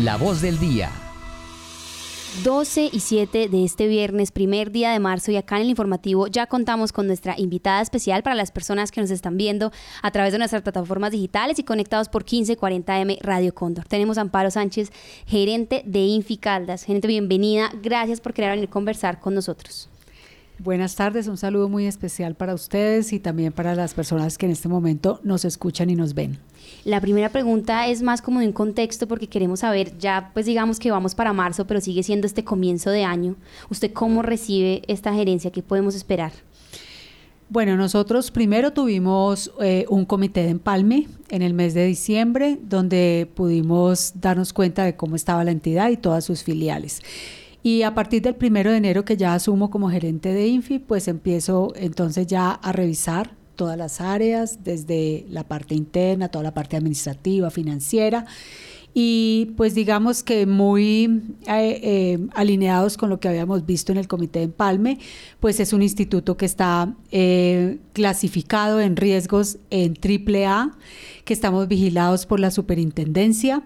La voz del día. 12 y 7 de este viernes, primer día de marzo, y acá en el informativo ya contamos con nuestra invitada especial para las personas que nos están viendo a través de nuestras plataformas digitales y conectados por 1540M Radio Cóndor. Tenemos a Amparo Sánchez, gerente de Infi Caldas. Gerente, bienvenida. Gracias por querer venir a conversar con nosotros. Buenas tardes, un saludo muy especial para ustedes y también para las personas que en este momento nos escuchan y nos ven. La primera pregunta es más como de un contexto porque queremos saber, ya pues digamos que vamos para marzo, pero sigue siendo este comienzo de año. ¿Usted cómo recibe esta gerencia? ¿Qué podemos esperar? Bueno, nosotros primero tuvimos eh, un comité de empalme en el mes de diciembre donde pudimos darnos cuenta de cómo estaba la entidad y todas sus filiales. Y a partir del primero de enero que ya asumo como gerente de Infi, pues empiezo entonces ya a revisar todas las áreas, desde la parte interna, toda la parte administrativa, financiera, y pues digamos que muy eh, eh, alineados con lo que habíamos visto en el Comité de Empalme, pues es un instituto que está eh, clasificado en riesgos en AAA, que estamos vigilados por la superintendencia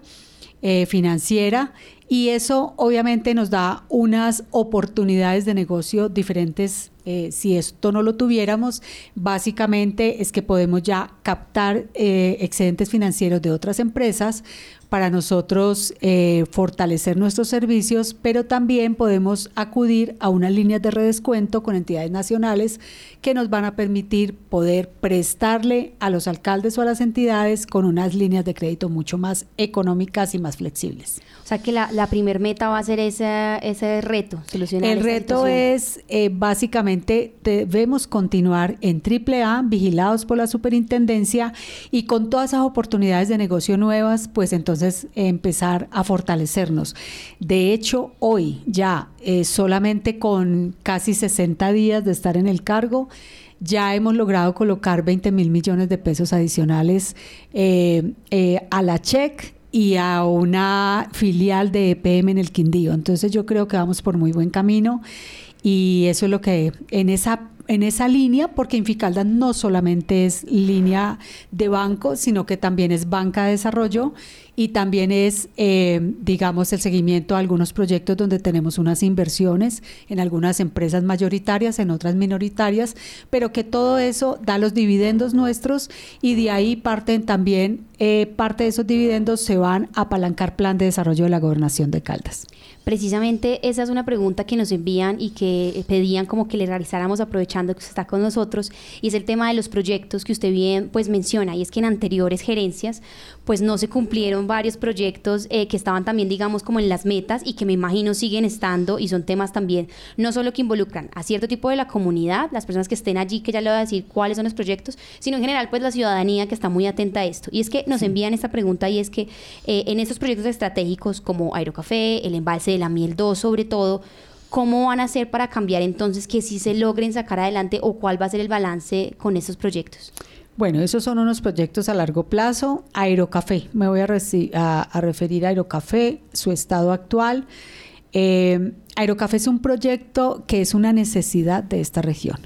financiera y eso obviamente nos da unas oportunidades de negocio diferentes. Eh, si esto no lo tuviéramos, básicamente es que podemos ya captar eh, excedentes financieros de otras empresas para nosotros eh, fortalecer nuestros servicios, pero también podemos acudir a unas líneas de redescuento con entidades nacionales que nos van a permitir poder prestarle a los alcaldes o a las entidades con unas líneas de crédito mucho más económicas y más flexibles. O sea que la, la primer meta va a ser ese, ese reto, solucionar El reto es eh, básicamente debemos continuar en AAA, vigilados por la superintendencia y con todas esas oportunidades de negocio nuevas, pues entonces empezar a fortalecernos. De hecho, hoy ya eh, solamente con casi 60 días de estar en el cargo, ya hemos logrado colocar 20 mil millones de pesos adicionales eh, a la check y a una filial de EPM en el Quindío. Entonces yo creo que vamos por muy buen camino y eso es lo que en esa en esa línea, porque Inficalda no solamente es línea de banco, sino que también es banca de desarrollo y también es, eh, digamos, el seguimiento a algunos proyectos donde tenemos unas inversiones en algunas empresas mayoritarias, en otras minoritarias, pero que todo eso da los dividendos nuestros y de ahí parten también, eh, parte de esos dividendos se van a apalancar plan de desarrollo de la gobernación de Caldas. Precisamente esa es una pregunta que nos envían y que pedían como que le realizáramos aprovechando que usted está con nosotros y es el tema de los proyectos que usted bien pues menciona y es que en anteriores gerencias pues no se cumplieron varios proyectos eh, que estaban también, digamos, como en las metas y que me imagino siguen estando y son temas también, no solo que involucran a cierto tipo de la comunidad, las personas que estén allí, que ya le voy a decir cuáles son los proyectos, sino en general, pues la ciudadanía que está muy atenta a esto. Y es que nos envían esta pregunta y es que eh, en estos proyectos estratégicos como Aerocafé, el embalse de la Miel 2 sobre todo, ¿Cómo van a hacer para cambiar entonces que sí se logren sacar adelante o cuál va a ser el balance con estos proyectos? Bueno, esos son unos proyectos a largo plazo. Aerocafé, me voy a, referir a Aerocafé, su estado actual. Eh, Aerocafé es un proyecto que es una necesidad de esta región.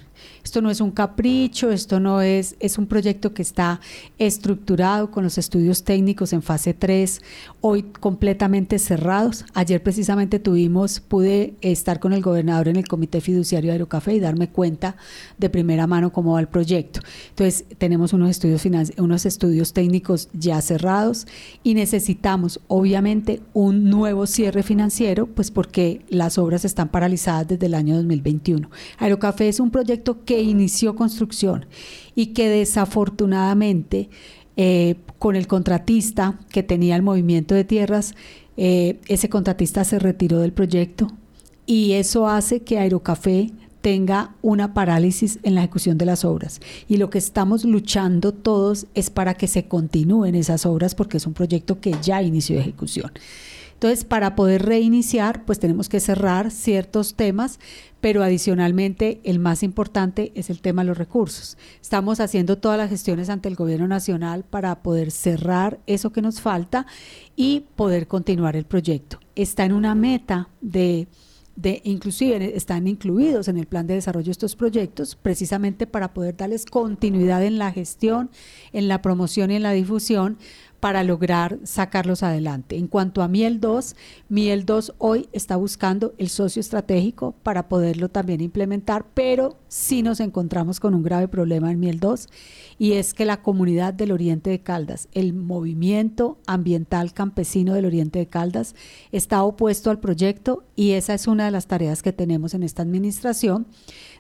Esto no es un capricho, esto no es, es un proyecto que está estructurado con los estudios técnicos en fase 3, hoy completamente cerrados. Ayer precisamente tuvimos, pude estar con el gobernador en el Comité Fiduciario de Aerocafé y darme cuenta de primera mano cómo va el proyecto. Entonces, tenemos unos estudios, unos estudios técnicos ya cerrados y necesitamos, obviamente, un nuevo cierre financiero, pues porque las obras están paralizadas desde el año 2021. Aerocafé es un proyecto que que inició construcción y que desafortunadamente eh, con el contratista que tenía el movimiento de tierras, eh, ese contratista se retiró del proyecto y eso hace que Aerocafé tenga una parálisis en la ejecución de las obras. Y lo que estamos luchando todos es para que se continúen esas obras porque es un proyecto que ya inició ejecución. Entonces, para poder reiniciar, pues tenemos que cerrar ciertos temas, pero adicionalmente el más importante es el tema de los recursos. Estamos haciendo todas las gestiones ante el gobierno nacional para poder cerrar eso que nos falta y poder continuar el proyecto. Está en una meta de de inclusive están incluidos en el plan de desarrollo estos proyectos precisamente para poder darles continuidad en la gestión, en la promoción y en la difusión para lograr sacarlos adelante. En cuanto a Miel 2, Miel 2 hoy está buscando el socio estratégico para poderlo también implementar, pero sí nos encontramos con un grave problema en Miel 2 y es que la comunidad del Oriente de Caldas, el movimiento ambiental campesino del Oriente de Caldas, está opuesto al proyecto y esa es una de las tareas que tenemos en esta administración.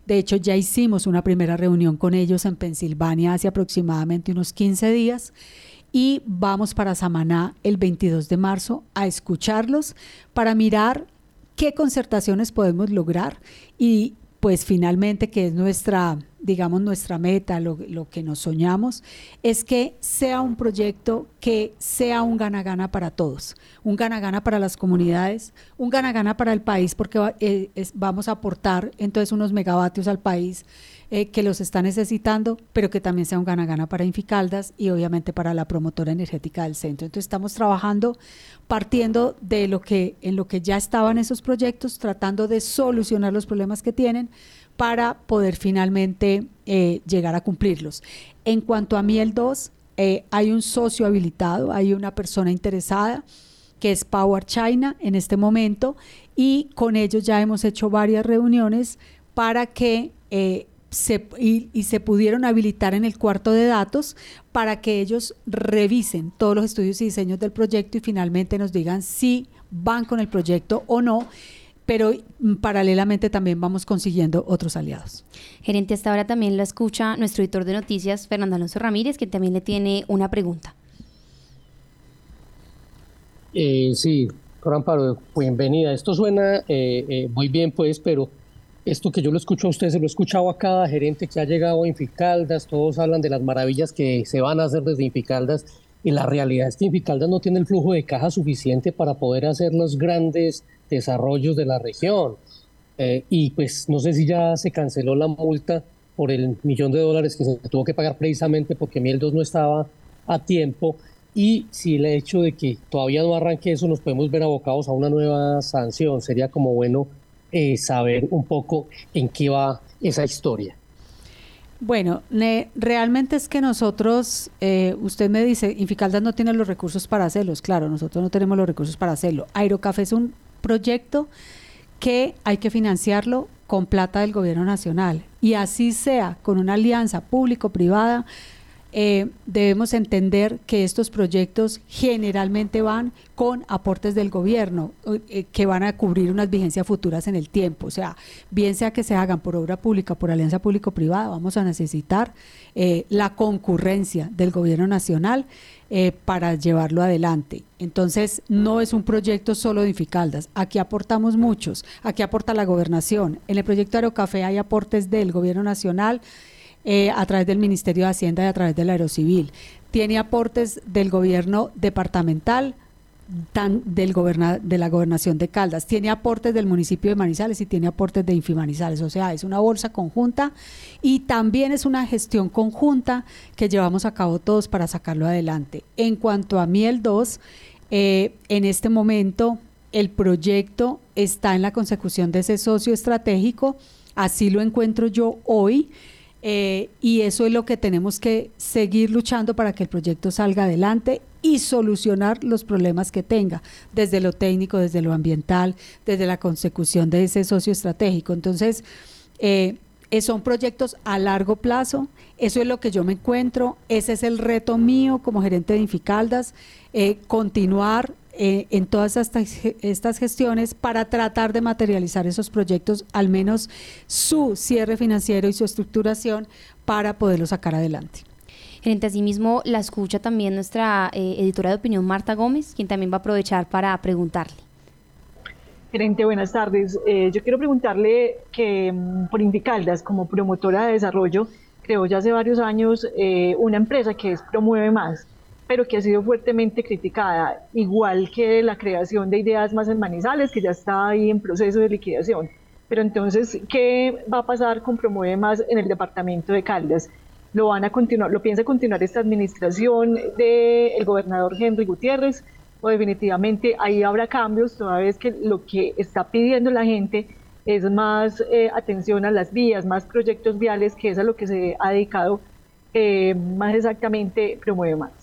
De hecho, ya hicimos una primera reunión con ellos en Pensilvania hace aproximadamente unos 15 días y vamos para Samaná el 22 de marzo a escucharlos para mirar qué concertaciones podemos lograr y pues finalmente que es nuestra, digamos, nuestra meta, lo, que nos soñamos, es que sea un proyecto que sea un gana-gana para todos, un gana-gana para las comunidades, un gana-gana para el país, porque eh, vamos a aportar entonces unos megavatios al país eh, que los está necesitando, pero que también sea un gana-gana para Inficaldas y obviamente para la promotora energética del centro. Entonces estamos trabajando partiendo de lo que en lo que ya estaban esos proyectos, tratando de solucionar los problemas que tienen para poder finalmente eh, llegar a cumplirlos. En cuanto a Miel 2, eh, hay un socio habilitado, hay una persona interesada que es Power China en este momento y con ellos ya hemos hecho varias reuniones para que y, se pudieron habilitar en el cuarto de datos para que ellos revisen todos los estudios y diseños del proyecto y finalmente nos digan si van con el proyecto o no pero paralelamente también vamos consiguiendo otros aliados. Gerente, hasta ahora también lo escucha nuestro editor de noticias, Fernando Alonso Ramírez, que también le tiene una pregunta. Eh, sí, Amparo, bienvenida. Esto suena eh, eh, muy bien, pues, pero esto que yo lo escucho a usted, se lo he escuchado a cada gerente que ha llegado a Inficaldas, todos hablan de las maravillas que se van a hacer desde Inficaldas y la realidad es que Inficaldas no tiene el flujo de caja suficiente para poder hacer los grandes desarrollos de la región. Eh, y pues no sé si ya se canceló la multa por el millón de dólares que se tuvo que pagar precisamente porque Miel 2 no estaba a tiempo y si el hecho de que todavía no arranque eso nos podemos ver abocados a una nueva sanción, sería como bueno eh, saber un poco en qué va esa historia. Bueno, realmente es que nosotros, eh, usted me dice, Inficaldas no tiene los recursos para hacerlos. Claro, nosotros no tenemos los recursos para hacerlo. Aerocafé es un proyecto que hay que financiarlo con plata del gobierno nacional. Y así sea, con una alianza público-privada, eh, debemos entender que estos proyectos generalmente van con aportes del gobierno eh, que van a cubrir unas vigencias futuras en el tiempo. O sea, bien sea que se hagan por obra pública, por alianza público-privada, vamos a necesitar eh, la concurrencia del gobierno nacional para llevarlo adelante. Entonces, no es un proyecto solo de Inficaldas. Aquí aportamos muchos. Aquí aporta la gobernación. En el proyecto Aerocafé hay aportes del gobierno nacional eh, a través del Ministerio de Hacienda y a través del Aerocivil. Tiene aportes del gobierno departamental, del de la gobernación de Caldas, tiene aportes del municipio de Manizales y tiene aportes de Infimanizales, o sea, es una bolsa conjunta y también es una gestión conjunta que llevamos a cabo todos para sacarlo adelante. En cuanto a Miel 2, eh, en este momento el proyecto está en la consecución de ese socio estratégico, así lo encuentro yo hoy. Eh, y eso es lo que tenemos que seguir luchando para que el proyecto salga adelante y solucionar los problemas que tenga, desde lo técnico, desde lo ambiental, desde la consecución de ese socio estratégico. Entonces, eh, eh, son proyectos a largo plazo, eso es lo que yo me encuentro, ese es el reto mío como gerente de Inficaldas, continuar eh, en todas estas, estas gestiones para tratar de materializar esos proyectos, al menos su cierre financiero y su estructuración para poderlo sacar adelante. Gerente, asimismo la escucha también nuestra eh, editora de opinión Marta Gómez, quien también va a aprovechar para preguntarle. Gerente, buenas tardes. Eh, yo quiero preguntarle que mm, por Indicaldas, como promotora de desarrollo, creo ya hace varios años una empresa que es Promueve Más pero que ha sido fuertemente criticada, igual que la creación de ideas más en Manizales, que ya está ahí en proceso de liquidación. Pero entonces, ¿qué va a pasar con Promueve Más en el departamento de Caldas? ¿Lo van a continuar, lo piensa continuar esta administración del gobernador Henry Gutiérrez? ¿O definitivamente ahí habrá cambios, toda vez que lo que está pidiendo la gente es más eh, atención a las vías, más proyectos viales, que es a lo que se ha dedicado eh, más exactamente Promueve Más?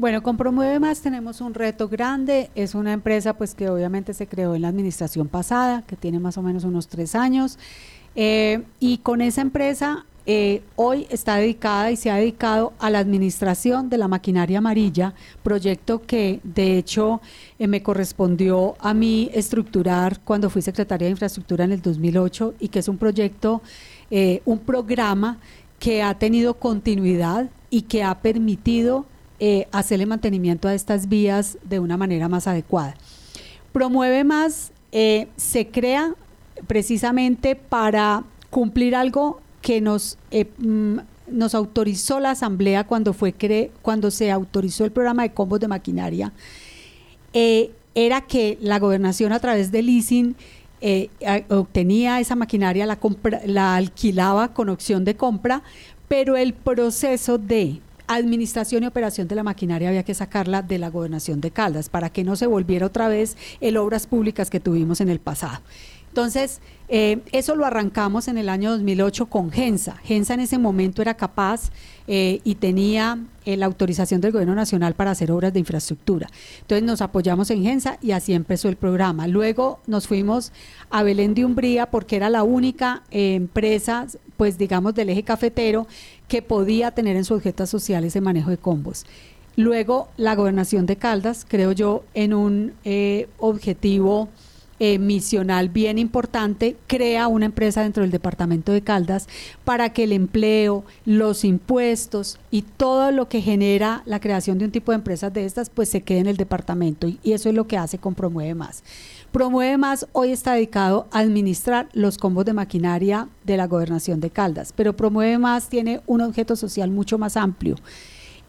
Bueno, con Promueve Más tenemos un reto grande. Es una empresa pues que obviamente se creó en la administración pasada, que tiene más o menos unos tres años. Eh, y con esa empresa eh, hoy está dedicada y se ha dedicado a la administración de la maquinaria amarilla, proyecto que de hecho eh, me correspondió a mí estructurar cuando fui secretaria de infraestructura en el 2008 y que es un proyecto, un programa que ha tenido continuidad y que ha permitido hacerle mantenimiento a estas vías de una manera más adecuada. Promueve más, se crea precisamente para cumplir algo que nos, eh, mm, nos autorizó la Asamblea cuando, fue cre cuando se autorizó el programa de combos de maquinaria, eh, era que la gobernación a través del leasing eh, obtenía esa maquinaria, la, la alquilaba con opción de compra, pero el proceso de administración y operación de la maquinaria había que sacarla de la gobernación de Caldas para que no se volviera otra vez el obras públicas que tuvimos en el pasado. Entonces, eh, eso lo arrancamos en el año 2008 con Gensa. Gensa en ese momento era capaz eh, y tenía eh, la autorización del Gobierno Nacional para hacer obras de infraestructura. Entonces nos apoyamos en Gensa y así empezó el programa. Luego nos fuimos a Belén de Umbría porque era la única empresa, pues digamos, del eje cafetero que podía tener en su objeto social ese manejo de combos. Luego la gobernación de Caldas, creo yo, en un objetivo eh, misional bien importante, crea una empresa dentro del departamento de Caldas para que el empleo, los impuestos y todo lo que genera la creación de un tipo de empresas de estas, pues se quede en el departamento. Y, y eso es lo que hace con Promueve Más. Promueve Más hoy está dedicado a administrar los combos de maquinaria de la gobernación de Caldas, pero Promueve Más tiene un objeto social mucho más amplio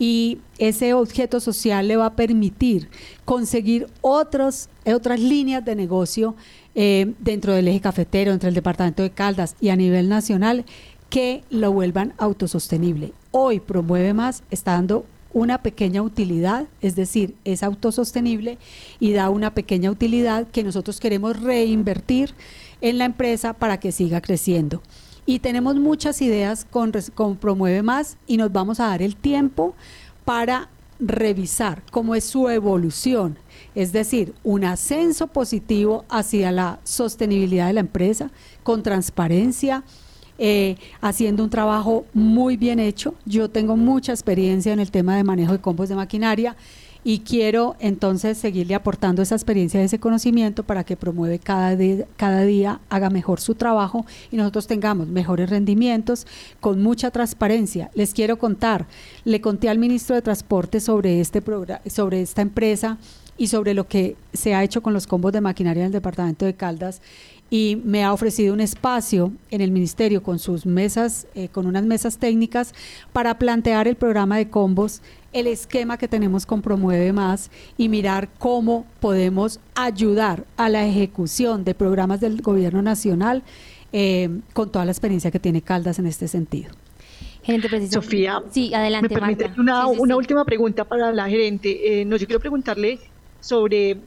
y ese objeto social le va a permitir conseguir otros, otras líneas de negocio eh, dentro del eje cafetero, entre el departamento de Caldas y a nivel nacional que lo vuelvan autosostenible. Hoy Promueve Más está dando una pequeña utilidad, es decir, es autosostenible y da una pequeña utilidad que nosotros queremos reinvertir en la empresa para que siga creciendo. Y tenemos muchas ideas con, Promueve Más y nos vamos a dar el tiempo para revisar cómo es su evolución, es decir, un ascenso positivo hacia la sostenibilidad de la empresa, con transparencia, eh, haciendo un trabajo muy bien hecho. Yo tengo mucha experiencia en el tema de manejo de combos de maquinaria y quiero entonces seguirle aportando esa experiencia, ese conocimiento para que promueve cada día, cada día, haga mejor su trabajo y nosotros tengamos mejores rendimientos con mucha transparencia. Les quiero contar, le conté al ministro de Transporte sobre, este sobre esta empresa y sobre lo que se ha hecho con los combos de maquinaria en el departamento de Caldas y me ha ofrecido un espacio en el ministerio con sus mesas, eh, con unas mesas técnicas para plantear el programa de combos, el esquema que tenemos con Promueve Más y mirar cómo podemos ayudar a la ejecución de programas del gobierno nacional eh, con toda la experiencia que tiene Caldas en este sentido. Gerente Sofía, sí, adelante. Me permite una, una última pregunta para la gerente. Eh, no, yo quiero preguntarle sobre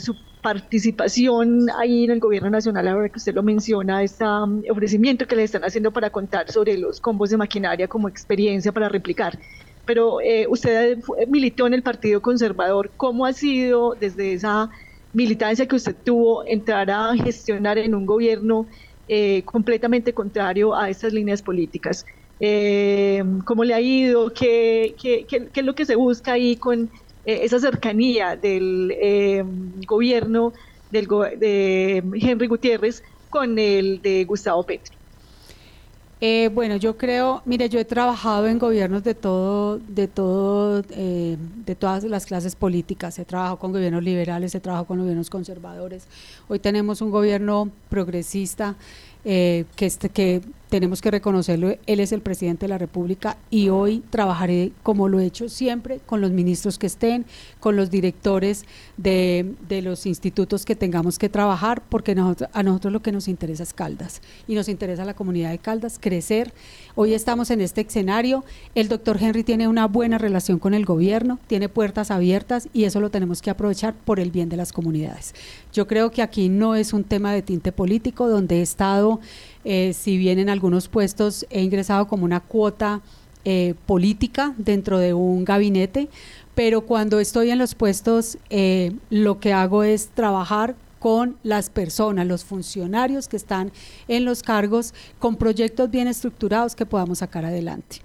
su participación ahí en el gobierno nacional, ahora que usted lo menciona, este ofrecimiento que le están haciendo para contar sobre los combos de maquinaria como experiencia para replicar. Pero eh, usted militó en el Partido Conservador, ¿cómo ha sido desde esa militancia que usted tuvo entrar a gestionar en un gobierno eh, completamente contrario a estas líneas políticas? Eh, ¿Cómo le ha ido? ¿Qué, qué, qué, qué es lo que se busca ahí con eh, esa cercanía del eh, gobierno del de Henry Gutiérrez con el de Gustavo Petro. Eh, bueno, yo creo, mire, yo he trabajado en gobiernos de todo, de todo, de todas las clases políticas. He trabajado con gobiernos liberales, he trabajado con gobiernos conservadores. Hoy tenemos un gobierno progresista que, este, que tenemos que reconocerlo, él es el presidente de la República y hoy trabajaré como lo he hecho siempre con los ministros que estén, con los directores de, los institutos que tengamos que trabajar, porque a nosotros lo que nos interesa es Caldas y nos interesa la comunidad de Caldas, crecer. Hoy estamos en este escenario, el doctor Henry tiene una buena relación con el gobierno, tiene puertas abiertas y eso lo tenemos que aprovechar por el bien de las comunidades. Yo creo que aquí no es un tema de tinte político, donde he estado eh, si bien en algunos puestos he ingresado como una cuota eh, política dentro de un gabinete, pero cuando estoy en los puestos eh, lo que hago es trabajar con las personas, los funcionarios que están en los cargos, con proyectos bien estructurados que podamos sacar adelante.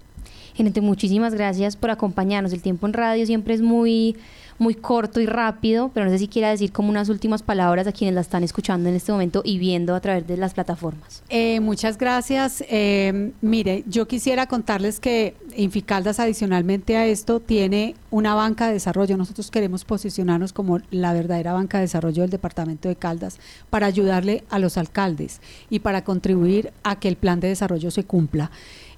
Gente, muchísimas gracias por acompañarnos. El tiempo en radio siempre es muy muy corto y rápido, pero no sé si quiera decir como unas últimas palabras a quienes la están escuchando en este momento y viendo a través de las plataformas. Eh, muchas gracias. Eh, mire, yo quisiera contarles que Inficaldas adicionalmente a esto tiene una banca de desarrollo. Nosotros queremos posicionarnos como la verdadera banca de desarrollo del departamento de Caldas para ayudarle a los alcaldes y para contribuir a que el plan de desarrollo se cumpla.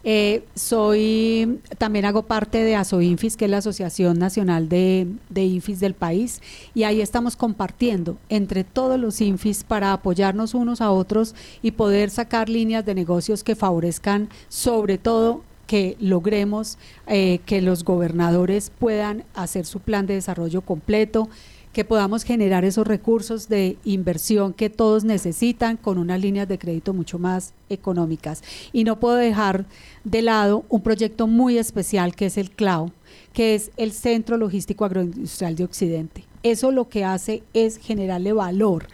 Eh, soy, también hago parte de ASOINFIS, que es la Asociación Nacional de, de, INFIS del país, y ahí estamos compartiendo entre todos los INFIS para apoyarnos unos a otros y poder sacar líneas de negocios que favorezcan sobre todo que logremos eh, que los gobernadores puedan hacer su plan de desarrollo completo, que podamos generar esos recursos de inversión que todos necesitan con unas líneas de crédito mucho más económicas. Y no puedo dejar de lado un proyecto muy especial que es el CLAO, que es el Centro Logístico Agroindustrial de Occidente. Eso lo que hace es generarle valor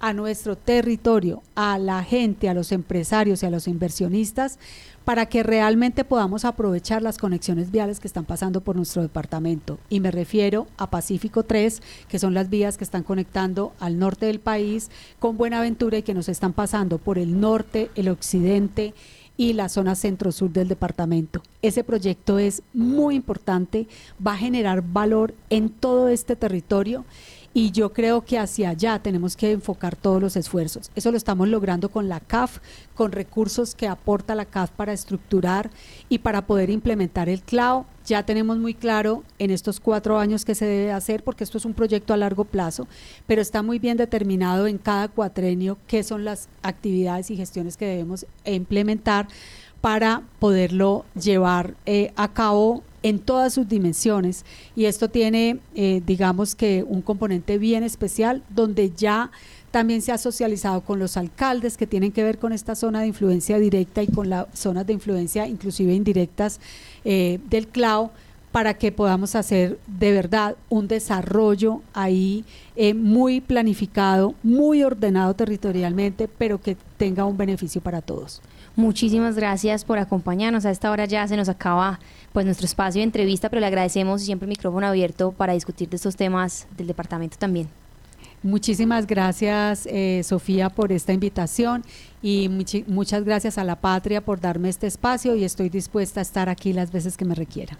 a nuestro territorio, a la gente, a los empresarios y a los inversionistas para que realmente podamos aprovechar las conexiones viales que están pasando por nuestro departamento. Y me refiero a Pacífico 3, que son las vías que están conectando al norte del país con Buenaventura y que nos están pasando por el norte, el occidente y la zona centro-sur del departamento. Ese proyecto es muy importante, va a generar valor en todo este territorio y yo creo que hacia allá tenemos que enfocar todos los esfuerzos. Eso lo estamos logrando con la CAF, con recursos que aporta la CAF para estructurar y para poder implementar el CLAO. Ya tenemos muy claro en estos cuatro años qué se debe hacer, porque esto es un proyecto a largo plazo, pero está muy bien determinado en cada cuatrenio qué son las actividades y gestiones que debemos implementar para poderlo llevar eh, a cabo en todas sus dimensiones y esto tiene, eh, digamos que, un componente bien especial donde ya también se ha socializado con los alcaldes que tienen que ver con esta zona de influencia directa y con las zonas de influencia inclusive indirectas eh, del CLAO para que podamos hacer de verdad un desarrollo ahí muy planificado, muy ordenado territorialmente, pero que tenga un beneficio para todos. Muchísimas gracias por acompañarnos. A esta hora ya se nos acaba pues nuestro espacio de entrevista, pero le agradecemos siempre el micrófono abierto para discutir de estos temas del departamento también. Muchísimas gracias, eh, Sofía, por esta invitación y muchas gracias a la patria por darme este espacio y estoy dispuesta a estar aquí las veces que me requiera.